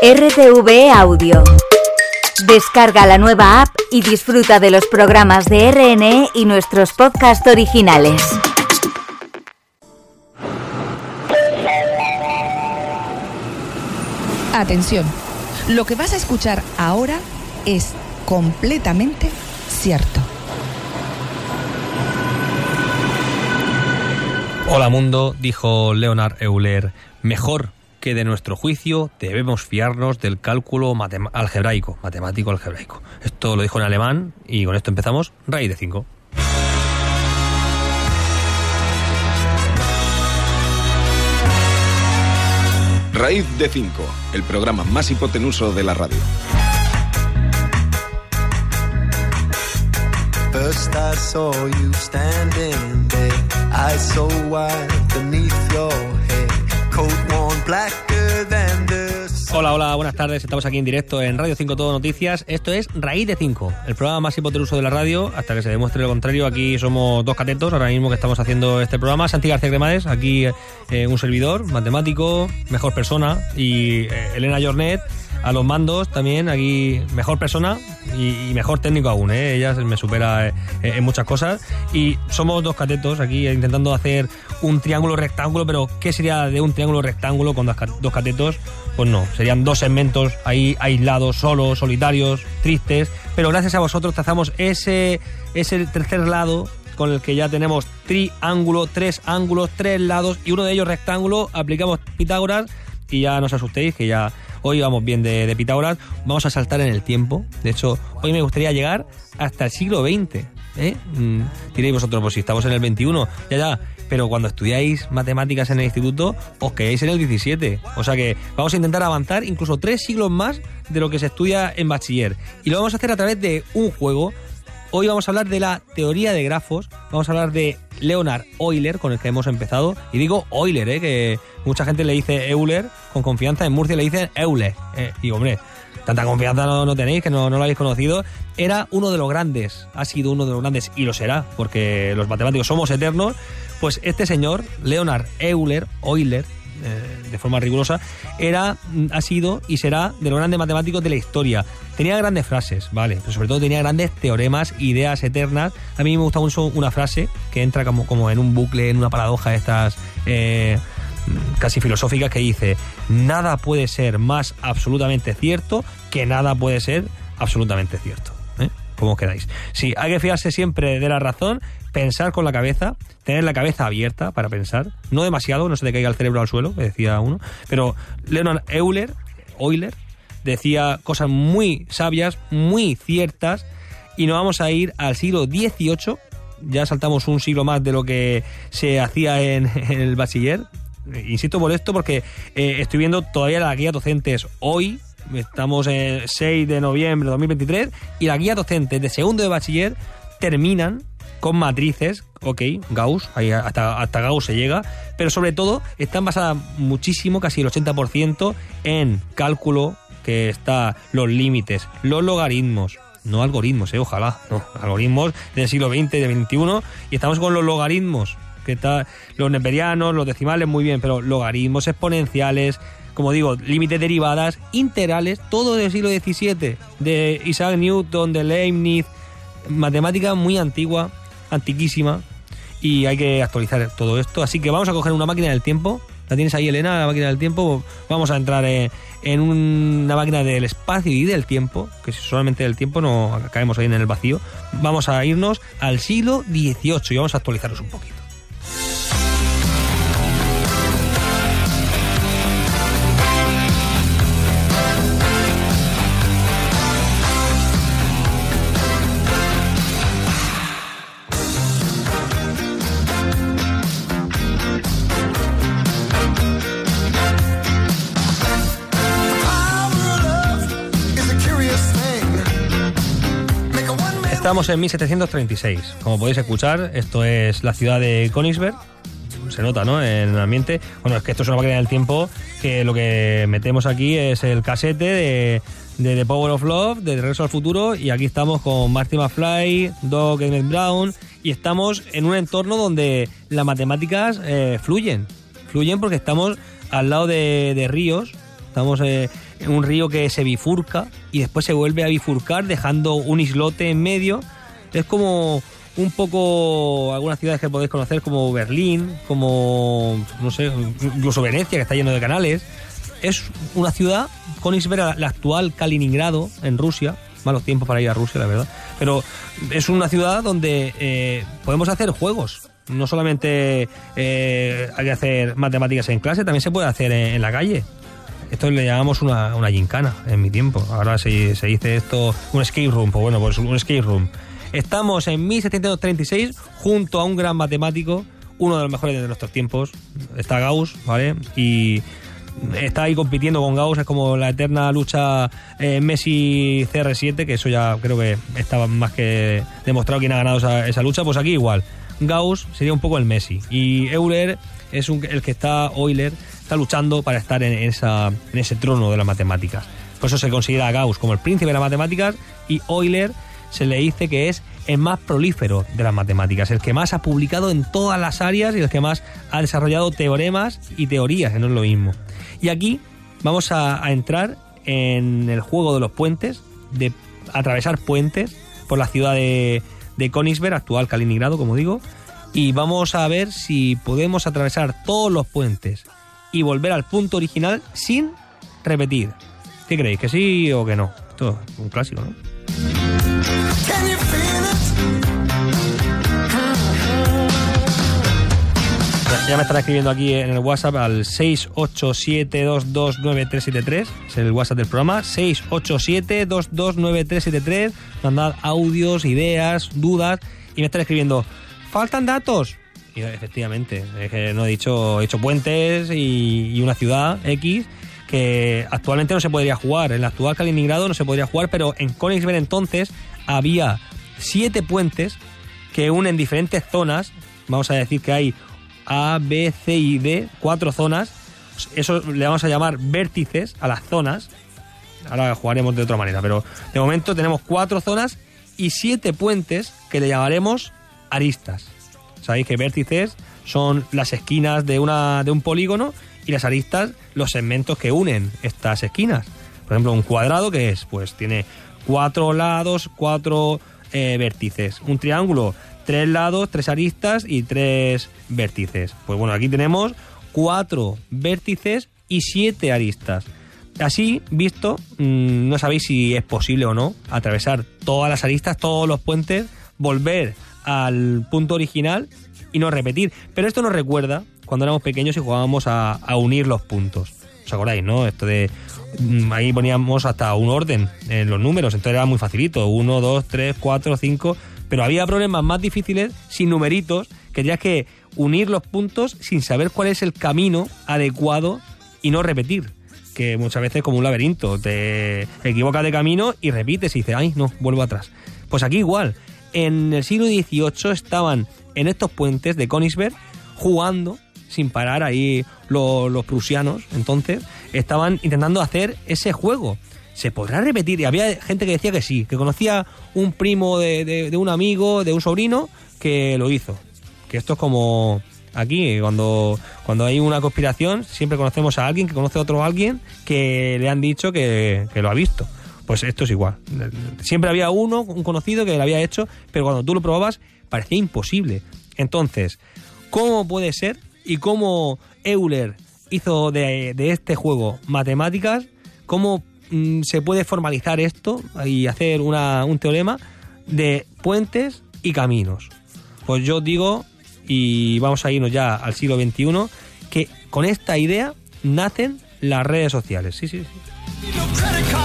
RTV Audio. Descarga la nueva app y disfruta de los programas de RNE y nuestros podcasts originales. Atención, lo que vas a escuchar ahora es completamente cierto. Hola mundo, dijo Leonard Euler, mejor que de nuestro juicio debemos fiarnos del cálculo algebraico, matemático algebraico. Esto lo dijo en alemán y con esto empezamos, raíz de 5. Raíz de 5, el programa más hipotenuso de la radio. First I saw you standing there, I saw wide beneath your head, Hola, hola, buenas tardes. Estamos aquí en directo en Radio 5 Todo Noticias. Esto es Raíz de 5, el programa más hipotenuso de la radio. Hasta que se demuestre lo contrario, aquí somos dos catetos ahora mismo que estamos haciendo este programa. Santi García Cremades, aquí eh, un servidor, matemático, mejor persona. Y eh, Elena Jornet, a los mandos también, aquí mejor persona y, mejor técnico aún, ¿eh? ella me supera eh, en muchas cosas. Y somos dos catetos aquí intentando hacer un triángulo rectángulo, pero ¿qué sería de un triángulo rectángulo con dos catetos? Pues no, serían dos segmentos ahí aislados, solos, solitarios, tristes, pero gracias a vosotros trazamos ese, ese tercer lado con el que ya tenemos triángulo, tres ángulos, tres lados y uno de ellos rectángulo, aplicamos Pitágoras y ya no os asustéis que ya Hoy vamos bien de, Pitágoras, vamos a saltar en el tiempo. De hecho, hoy me gustaría llegar hasta el siglo XX. ¿eh? Mm, diréis vosotros, pues si estamos en el XXI, ya, ya. Pero cuando estudiáis matemáticas en el instituto, os quedáis en el 17. O sea que vamos a intentar avanzar incluso tres siglos más de lo que se estudia en bachiller. Y lo vamos a hacer a través de un juego Hoy vamos a hablar de la teoría de grafos, vamos a hablar de Leonard Euler, con el que hemos empezado. Y digo Euler, ¿eh? que mucha gente le dice Euler, con confianza en Murcia le dicen Euler. Eh, digo, hombre, tanta confianza no, tenéis, que no, no, lo habéis conocido. Era uno de los grandes, ha sido uno de los grandes, y lo será, porque los matemáticos somos eternos. Pues este señor, Leonard Euler, Euler, eh, de forma rigurosa, era, ha sido y será de los grandes matemáticos de la historia. Tenía grandes frases, ¿vale? Pero sobre todo tenía grandes teoremas, ideas eternas. A mí me gusta mucho una frase que entra como, como en un bucle, en una paradoja de estas eh, casi filosóficas que dice, nada puede ser más absolutamente cierto que nada puede ser absolutamente cierto. ¿Cómo os quedáis? Sí, hay que fiarse siempre de la razón pensar con la cabeza, tener la cabeza abierta para pensar, no demasiado, no se te caiga el cerebro al suelo, decía uno, pero Leonard Euler, Euler decía cosas muy sabias, muy ciertas, y nos vamos a ir al siglo XVIII, ya saltamos un siglo más de lo que se hacía en, el bachiller, insisto por esto porque eh, estoy viendo todavía las guías docentes hoy, estamos en 6 de noviembre de 2023, y las guías docentes de segundo de bachiller terminan con matrices, ok, Gauss, ahí hasta, hasta Gauss se llega, pero sobre todo están basadas muchísimo, casi el 80%, en cálculo, que está los límites, los logaritmos, no algoritmos, eh, ojalá, no, algoritmos del siglo XX, del XXI, y estamos con los logaritmos, que está, los neperianos, los decimales, muy bien, pero logaritmos exponenciales, como digo, límites derivadas, integrales, todo del siglo XVII, de Isaac Newton, de Leibniz, matemática muy antigua, antiquísima y hay que actualizar todo esto. Así que vamos a coger una máquina del tiempo. ¿La tienes ahí, Elena, la máquina del tiempo? Vamos a entrar en, una máquina del espacio y del tiempo, que solamente del tiempo no caemos ahí en el vacío. Vamos a irnos al siglo XVIII y vamos a actualizarnos un poquito. Estamos en 1736. Como podéis escuchar, esto es la ciudad de Königsberg. Se nota, ¿no? En el ambiente. Bueno, es que esto es una máquina del tiempo que lo que metemos aquí es el casete de, The Power of Love, de Regreso al Futuro, y aquí estamos con Marty McFly, Doc Emmett Brown, y estamos en un entorno donde las matemáticas eh, fluyen. Fluyen porque estamos al lado de, ríos Estamos eh, un río que se bifurca y después se vuelve a bifurcar dejando un islote en medio. Es como un poco algunas ciudades que podéis conocer como Berlín, como no sé, incluso Venecia que está lleno de canales. Es una ciudad, Königsberg, la actual Kaliningrado en Rusia, malos tiempos para ir a Rusia, la verdad, pero es una ciudad donde eh, podemos hacer juegos. No solamente eh, hay que hacer matemáticas en clase, también se puede hacer en, la calle. Esto le llamamos una, una gincana en mi tiempo. Ahora se, se dice esto un escape room, pues bueno, pues un escape room. Estamos en 1736 junto a un gran matemático, uno de los mejores de nuestros tiempos, está Gauss, ¿vale? Y está ahí compitiendo con Gauss, es como la eterna lucha eh, Messi-CR7, que eso ya creo que estaba más que demostrado quién ha ganado esa, lucha, pues aquí igual. Gauss sería un poco el Messi y Euler es el que está, Euler, está luchando para estar en, ese trono de las matemáticas. Por eso se considera a Gauss como el príncipe de las matemáticas y Euler se le dice que es el más prolífero de las matemáticas, el que más ha publicado en todas las áreas y el que más ha desarrollado teoremas y teorías, que no es lo mismo. Y aquí vamos a, entrar en el juego de los puentes, de atravesar puentes por la ciudad de, de Königsberg, actual Kaliningrado, como digo, y vamos a ver si podemos atravesar todos los puentes y volver al punto original sin repetir. ¿Qué creéis? ¿Que sí o que no? Esto es un clásico, ¿no? Ya me están escribiendo aquí en el WhatsApp al 687229373, es el WhatsApp del programa, 687229373, mandad audios, ideas, dudas y me están escribiendo, faltan datos. Efectivamente, es que no he dicho, he hecho puentes y, y una ciudad X que actualmente no se podría jugar. En la actual Kaliningrado no se podría jugar, pero en Königsberg entonces había siete puentes que unen diferentes zonas. Vamos a decir que hay A, B, C y D, cuatro zonas. Eso le vamos a llamar vértices a las zonas. Ahora jugaremos de otra manera, pero de momento tenemos cuatro zonas y siete puentes que le llamaremos aristas. Sabéis que vértices son las esquinas de, una, de un polígono y las aristas los segmentos que unen estas esquinas. Por ejemplo, un cuadrado que es, pues tiene cuatro lados, cuatro eh, vértices. Un triángulo, tres lados, tres aristas y tres vértices. Pues bueno, aquí tenemos cuatro vértices y siete aristas. Así, visto, mm, no sabéis si es posible o no atravesar todas las aristas, todos los puentes, volver al punto original y no repetir. Pero esto nos recuerda cuando éramos pequeños y jugábamos a, unir los puntos. ¿Os acordáis, no? Esto de. Mm, ahí poníamos hasta un orden en los números, entonces era muy facilito. Uno, dos, tres, cuatro, cinco. Pero había problemas más difíciles sin numeritos, que tenías que unir los puntos sin saber cuál es el camino adecuado y no repetir. Que muchas veces es como un laberinto, te equivocas de camino y repites y dices, ay, no, vuelvo atrás. Pues aquí igual. En el siglo XVIII estaban en estos puentes de Königsberg jugando sin parar ahí los, prusianos, entonces, estaban intentando hacer ese juego. ¿Se podrá repetir? Y había gente que decía que sí, que conocía un primo de, un amigo, de un sobrino, que lo hizo. Que esto es como aquí, cuando, cuando hay una conspiración, siempre conocemos a alguien que conoce a otro alguien que le han dicho que, que lo ha visto. Pues esto es igual. Siempre había uno, un conocido que lo había hecho, pero cuando tú lo probabas parecía imposible. Entonces, ¿cómo puede ser y cómo Euler hizo de, este juego matemáticas, cómo mm, se puede formalizar esto y hacer un teorema de puentes y caminos. Pues yo digo, y vamos a irnos ya al siglo XXI, que con esta idea nacen las redes sociales. Sí, sí, sí.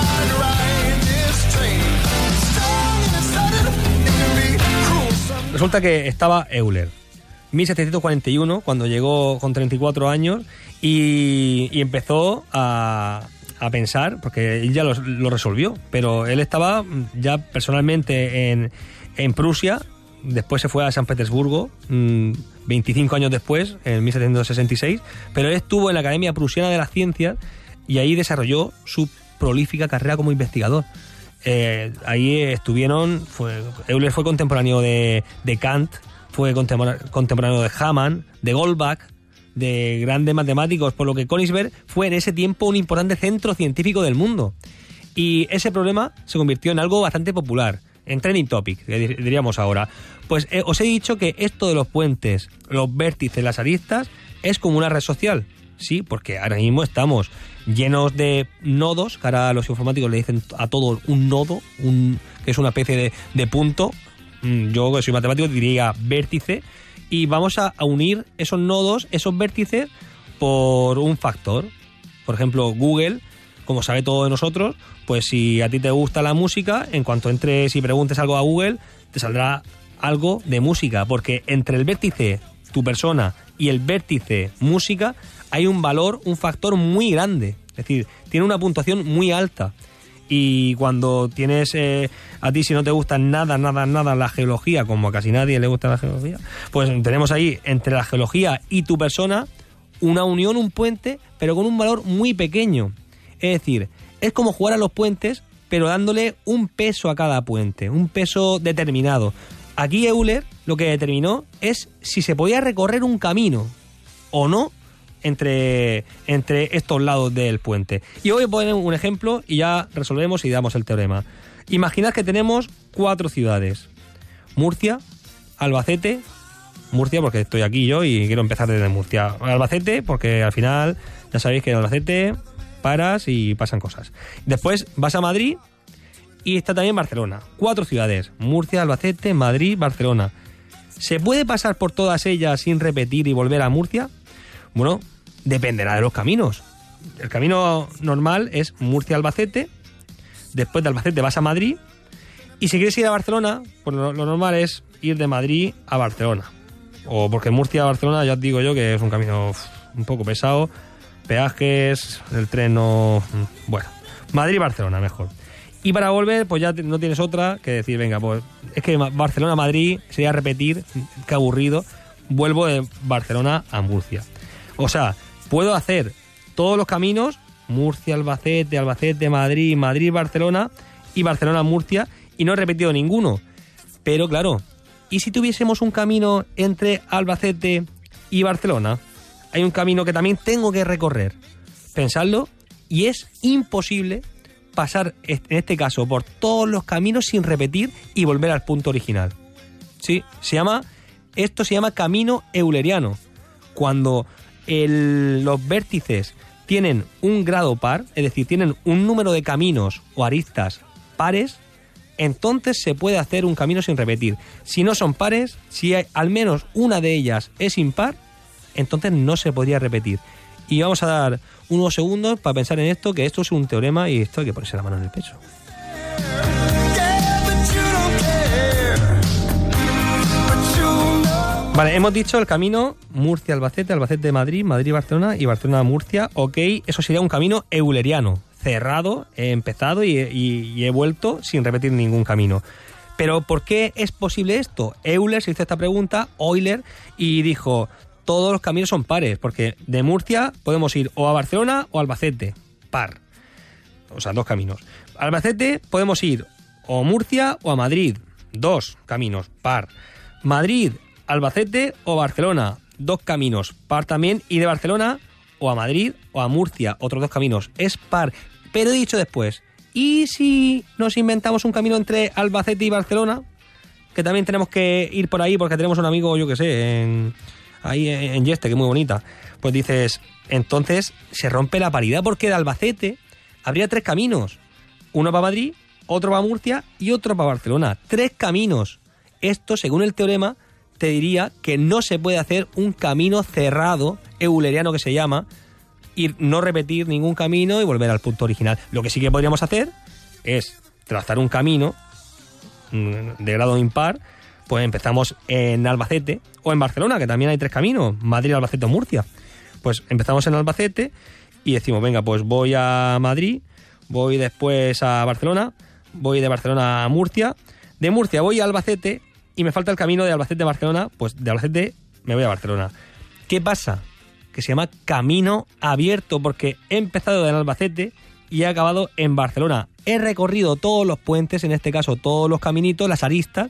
Resulta que estaba Euler 1741, cuando llegó con 34 años y, empezó a, pensar, porque él ya lo, resolvió, pero él estaba ya personalmente en, en Prusia, después se fue a San Petersburgo, 25 mm, años después, en 1766, pero él estuvo en la Academia Prusiana de las Ciencias y ahí desarrolló su prolífica carrera como investigador. Eh, ahí estuvieron, fue, Euler fue contemporáneo de, de Kant, fue contemporáneo de Hamann, de Goldbach, de grandes matemáticos, por lo que Königsberg fue en ese tiempo un importante centro científico del mundo. Y ese problema se convirtió en algo bastante popular, en trending topic, diríamos ahora. Pues eh, os he dicho que esto de los puentes, los vértices, las aristas, es como una red social. Sí, porque ahora mismo estamos llenos de nodos, que ahora los informáticos le dicen a todo un nodo, un, que es una especie de, de punto. Mm, yo que soy matemático diría vértice. Y vamos a, unir esos nodos, esos vértices, por un factor. Por ejemplo, Google, como sabe todo de nosotros, pues si a ti te gusta la música, en cuanto entres y preguntes algo a Google, te saldrá algo de música, porque entre el vértice tu persona y el vértice música hay un valor, un factor muy grande. Es decir, tiene una puntuación muy alta. Y cuando tienes eh, a ti, si no te gusta nada, nada, nada la geología, como a casi nadie le gusta la geología, pues tenemos ahí entre la geología y tu persona una unión, un puente, pero con un valor muy pequeño. Es decir, es como jugar a los puentes, pero dándole un peso a cada puente, un peso determinado. Aquí Euler lo que determinó es si se podía recorrer un camino o no entre, entre estos lados del puente. Y hoy poner un ejemplo y ya resolvemos y damos el teorema. Imaginad que tenemos cuatro ciudades. Murcia, Albacete, Murcia porque estoy aquí yo y quiero empezar desde Murcia. Albacete porque al final ya sabéis que en Albacete paras y pasan cosas. Después vas a Madrid y está también Barcelona. Cuatro ciudades. Murcia, Albacete, Madrid, Barcelona. ¿Se puede pasar por todas ellas sin repetir y volver a Murcia? Bueno, dependerá de los caminos. El camino normal es Murcia-Albacete, después de Albacete vas a Madrid, y si quieres ir a Barcelona, pues lo, normal es ir de Madrid a Barcelona. O porque Murcia a Barcelona ya os digo yo que es un camino un poco pesado, peajes, el tren no... Bueno, Madrid-Barcelona mejor. Y para volver, pues ya no tienes otra que decir, venga, pues es que Barcelona-Madrid sería repetir, qué aburrido, vuelvo de Barcelona a Murcia. O sea, puedo hacer todos los caminos, Murcia, Albacete, Albacete, Madrid, Madrid, Barcelona y Barcelona, Murcia, y no he repetido ninguno. Pero claro, ¿y si tuviésemos un camino entre Albacete y Barcelona? Hay un camino que también tengo que recorrer. Pensadlo, y es imposible pasar, en este caso, por todos los caminos sin repetir y volver al punto original. Sí, se llama, esto se llama camino euleriano. Cuando los vértices tienen un grado par, es decir, tienen un número de caminos o aristas pares, entonces se puede hacer un camino sin repetir. Si no son pares, si hay, al menos una de ellas es impar, entonces no se podría repetir. Y vamos a dar unos segundos para pensar en esto, que esto es un teorema y esto hay que ponerse la mano en el pecho. Vale, hemos dicho el camino Murcia-Albacete, Albacete-Madrid, Madrid-Barcelona y Barcelona-Murcia. Ok, eso sería un camino euleriano, cerrado, he empezado y, he vuelto sin repetir ningún camino. Pero ¿por qué es posible esto? Euler se hizo esta pregunta, Euler, y dijo, todos los caminos son pares, porque de Murcia podemos ir o a Barcelona o a Albacete, par. O sea, dos caminos. Albacete podemos ir o Murcia o a Madrid, dos caminos, par. Madrid Albacete o Barcelona, dos caminos, par también, y de Barcelona o a Madrid o a Murcia, otros dos caminos, es par. Pero he dicho después, ¿y si nos inventamos un camino entre Albacete y Barcelona? Que también tenemos que ir por ahí porque tenemos un amigo, yo que sé, en, ahí en Yeste, que es muy bonita. Pues dices, entonces se rompe la paridad porque de Albacete habría tres caminos. Uno para Madrid, otro para Murcia y otro para Barcelona. Tres caminos. Esto, según el teorema, te diría que no se puede hacer un camino cerrado, euleriano que se llama, y no repetir ningún camino y volver al punto original. Lo que sí que podríamos hacer es trazar un camino mm, de grado impar, pues empezamos en Albacete o en Barcelona, que también hay tres caminos, Madrid, Albacete o Murcia. Pues empezamos en Albacete y decimos, venga, pues voy a Madrid, voy después a Barcelona, voy de Barcelona a Murcia, de Murcia voy a Albacete y me falta el camino de Albacete a Barcelona, pues de Albacete me voy a Barcelona. ¿Qué pasa? Que se llama camino abierto porque he empezado en Albacete y he acabado en Barcelona. He recorrido todos los puentes, en este caso todos los caminitos, las aristas,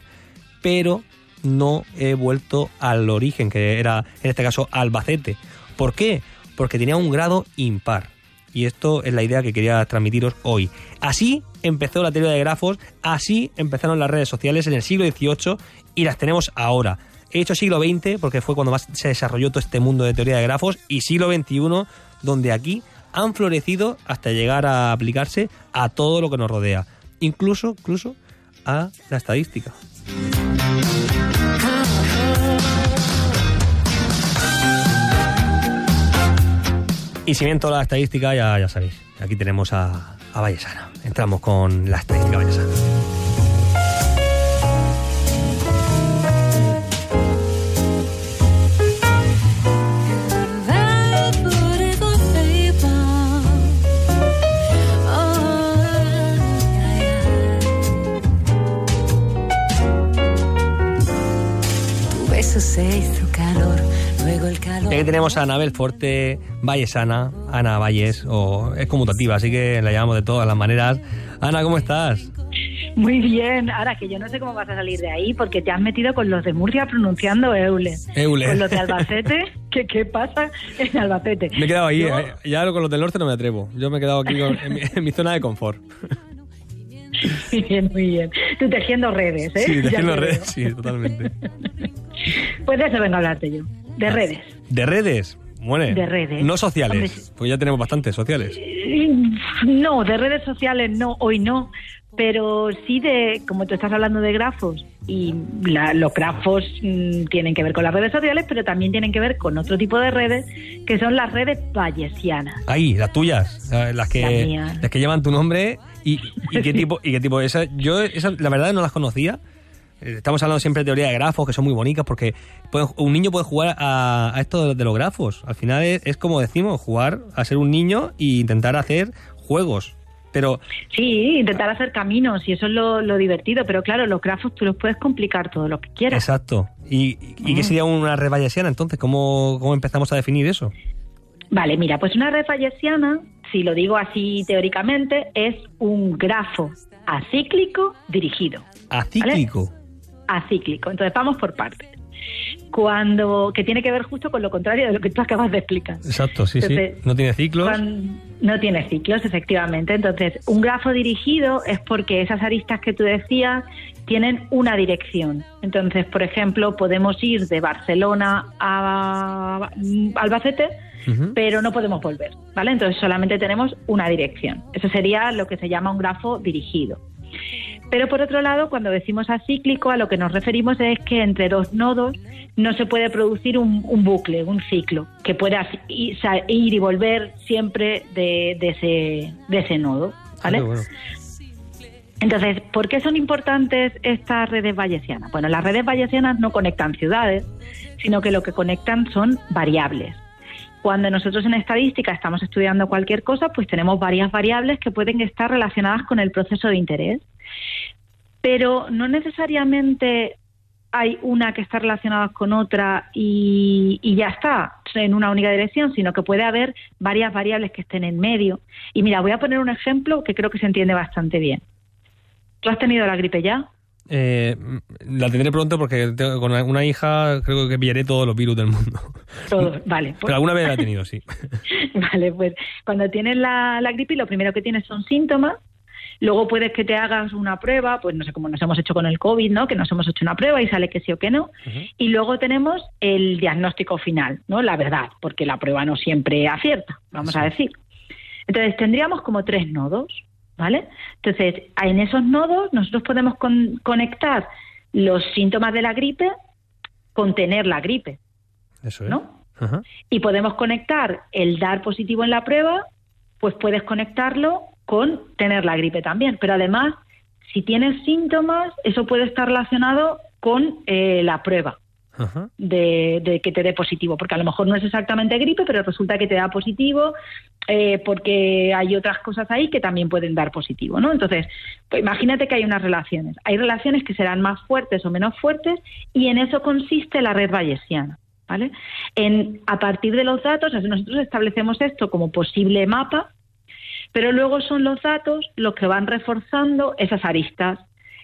pero no he vuelto al origen, que era en este caso Albacete. ¿Por qué? Porque tenía un grado impar. Y esto es la idea que quería transmitiros hoy. Así empezó la teoría de grafos, así empezaron las redes sociales en el siglo XVIII y las tenemos ahora. He dicho siglo XX porque fue cuando más se desarrolló todo este mundo de teoría de grafos y siglo XXI donde aquí han florecido hasta llegar a aplicarse a todo lo que nos rodea, incluso, incluso a la estadística. Y si bien toda la estadística, ya, ya sabéis, aquí tenemos a, a Vallesana. Entramos con la estadística Vallesana. Tenemos a Anabel Forte, Vallesana, Ana Valles, o es conmutativa, así que la llamamos de todas las maneras. Ana, ¿cómo estás? Muy bien, ahora que yo no sé cómo vas a salir de ahí porque te has metido con los de Murcia pronunciando Eule. Eule. Con los de Albacete, ¿qué, qué pasa en Albacete? Me he quedado ahí, eh, ya con los del norte no me atrevo. Yo me he quedado aquí en, mi, zona de confort. Muy bien, muy bien. Tú tejiendo redes, ¿eh? Sí, tejiendo redes, sí, totalmente. pues de eso vengo a hablarte yo, de redes. ¿De redes? Bueno, de redes. No sociales, pues ya tenemos bastantes sociales. No, de redes sociales no, hoy no, pero sí de, como tú estás hablando de grafos, y los grafos mm, tienen que ver con las redes sociales, pero también tienen que ver con otro tipo de redes, que son las redes bayesianas. Ahí, las tuyas, las que, las que llevan tu nombre y, qué tipo, y qué tipo. Esa, yo esa, la verdad no las conocía eh, estamos hablando siempre de teoría de grafos, que son muy bonitas, porque un niño puede jugar a, esto de los grafos. Al final es, como decimos, jugar a ser un niño e intentar hacer juegos. Pero... Sí, intentar hacer caminos y eso es lo, divertido, pero claro, los grafos tú los puedes complicar todo lo que quieras. Exacto. ¿Y, qué mm. sería una red bayesiana entonces? ¿Cómo, ¿Cómo empezamos a definir eso? Vale, mira, pues una red bayesiana, si lo digo así teóricamente, es un grafo acíclico dirigido. ¿Acíclico? Acíclico. Entonces vamos por partes. Cuando, que tiene que ver justo con lo contrario de lo que tú acabas de explicar. Exacto, sí, sí. No tiene ciclos. no tiene ciclos, efectivamente. Entonces, un grafo dirigido es porque esas aristas que tú decías tienen una dirección. Entonces, por ejemplo, podemos ir de Barcelona a Albacete, pero no podemos volver, ¿vale? Entonces solamente tenemos una dirección. Eso sería lo que se llama un grafo dirigido. Pero por otro lado, cuando decimos acíclico, a lo que nos referimos es que entre dos nodos no se puede producir un, bucle, un ciclo, que pueda ir, y volver siempre de, ese, de ese nodo. ¿vale? Entonces, ¿por qué son importantes estas redes bayesianas? Bueno, las redes bayesianas no conectan ciudades, sino que lo que conectan son variables. Cuando nosotros en estadística estamos estudiando cualquier cosa, pues tenemos varias variables que pueden estar relacionadas con el proceso de interés. Pero no necesariamente hay una que está relacionada con otra y, ya está en una única dirección, sino que puede haber varias variables que estén en medio. Y mira, voy a poner un ejemplo que creo que se entiende bastante bien. ¿Tú has tenido la gripe ya? Eh, la tendré pronto porque con una hija creo que pillaré todos los virus del mundo. Todos, vale. Pero alguna vez la he tenido, sí. vale, pues cuando tienes la, la gripe lo primero que tienes son síntomas. Luego puedes que te hagas una prueba, pues no sé cómo nos hemos hecho con el COVID, ¿no? Que nos hemos hecho una prueba y sale que sí o que no. Y luego tenemos el diagnóstico final, ¿no? La verdad, porque la prueba no siempre acierta, vamos a decir. Entonces tendríamos como tres nodos. ¿vale? Entonces, en esos nodos nosotros podemos conectar los síntomas de la gripe con tener la gripe. Eso es. ¿No? Y podemos conectar el dar positivo en la prueba, pues puedes conectarlo con tener la gripe también. Pero además, si tienes síntomas, eso puede estar relacionado con eh, la prueba de, que te dé positivo, porque a lo mejor no es exactamente gripe, pero resulta que te da positivo eh, porque hay otras cosas ahí que también pueden dar positivo, ¿no? Entonces, pues imagínate que hay unas relaciones. Hay relaciones que serán más fuertes o menos fuertes y en eso consiste la red bayesiana. ¿Vale? En, a partir de los datos, nosotros establecemos esto como posible mapa, pero luego son los datos los que van reforzando esas aristas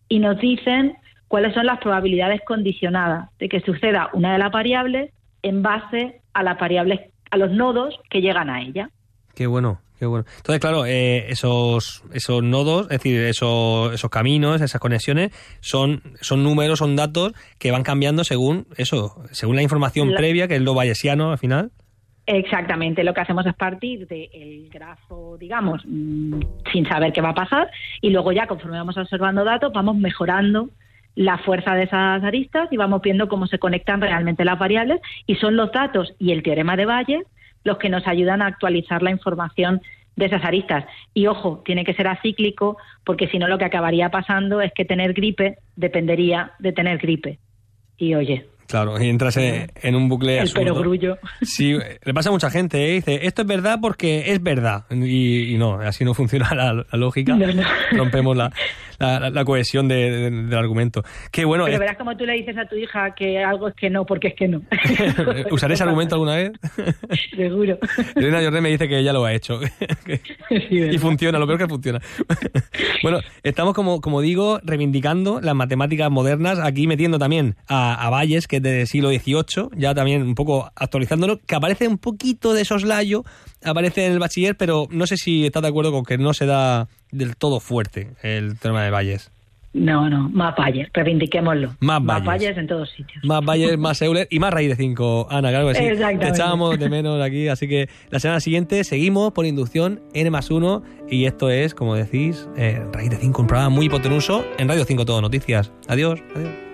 y nos dicen cuáles son las probabilidades condicionadas de que suceda una de las variables en base a las variables a los nodos que llegan a ella. Qué bueno, qué bueno. Entonces, claro, eh, esos, esos nodos, es decir, esos, esos caminos, esas conexiones, son, son números, son datos que van cambiando según eso, según la información previa, que es lo bayesiano al final. Exactamente, lo que hacemos es partir del grafo, digamos, mm, sin saber qué va a pasar, y luego ya conforme vamos observando datos, vamos mejorando la fuerza de esas aristas y vamos viendo cómo se conectan realmente las variables, y son los datos y el teorema de Bayes los que nos ayudan a actualizar la información de esas aristas. Y ojo, tiene que ser acíclico, porque si no lo que acabaría pasando es que tener gripe dependería de tener gripe. Y oye, Claro, y entras en, un bucle El perogrullo. Sí, le pasa a mucha gente, ¿eh? dice, esto es verdad porque es verdad. Y, no, así no funciona la, lógica. Rompemos la, la, cohesión del argumento. Qué bueno. Pero verás como tú le dices a tu hija que algo es que no, porque es que no. ¿Usaré ese argumento alguna vez? Seguro. Elena Jordi me dice que ella lo ha hecho. y funciona, lo peor que funciona. bueno, estamos, como, como digo, reivindicando las matemáticas modernas, aquí metiendo también a, a Valles, que del siglo XVIII, ya también un poco actualizándolo, que aparece un poquito de soslayo, aparece en el bachiller, pero no sé si está de acuerdo con que no se da del todo fuerte el tema de Valles. No, no, más Valles, reivindiquémoslo. Más, más valles. en todos sitios. Más Valles, más Euler y más Raíz de 5, Ana, claro que sí. Te echábamos de menos aquí, así que la semana siguiente seguimos por inducción N más 1 y esto es, como decís, eh, Raíz de 5, un programa muy hipotenuso en Radio 5 Todo Noticias. Adiós, adiós.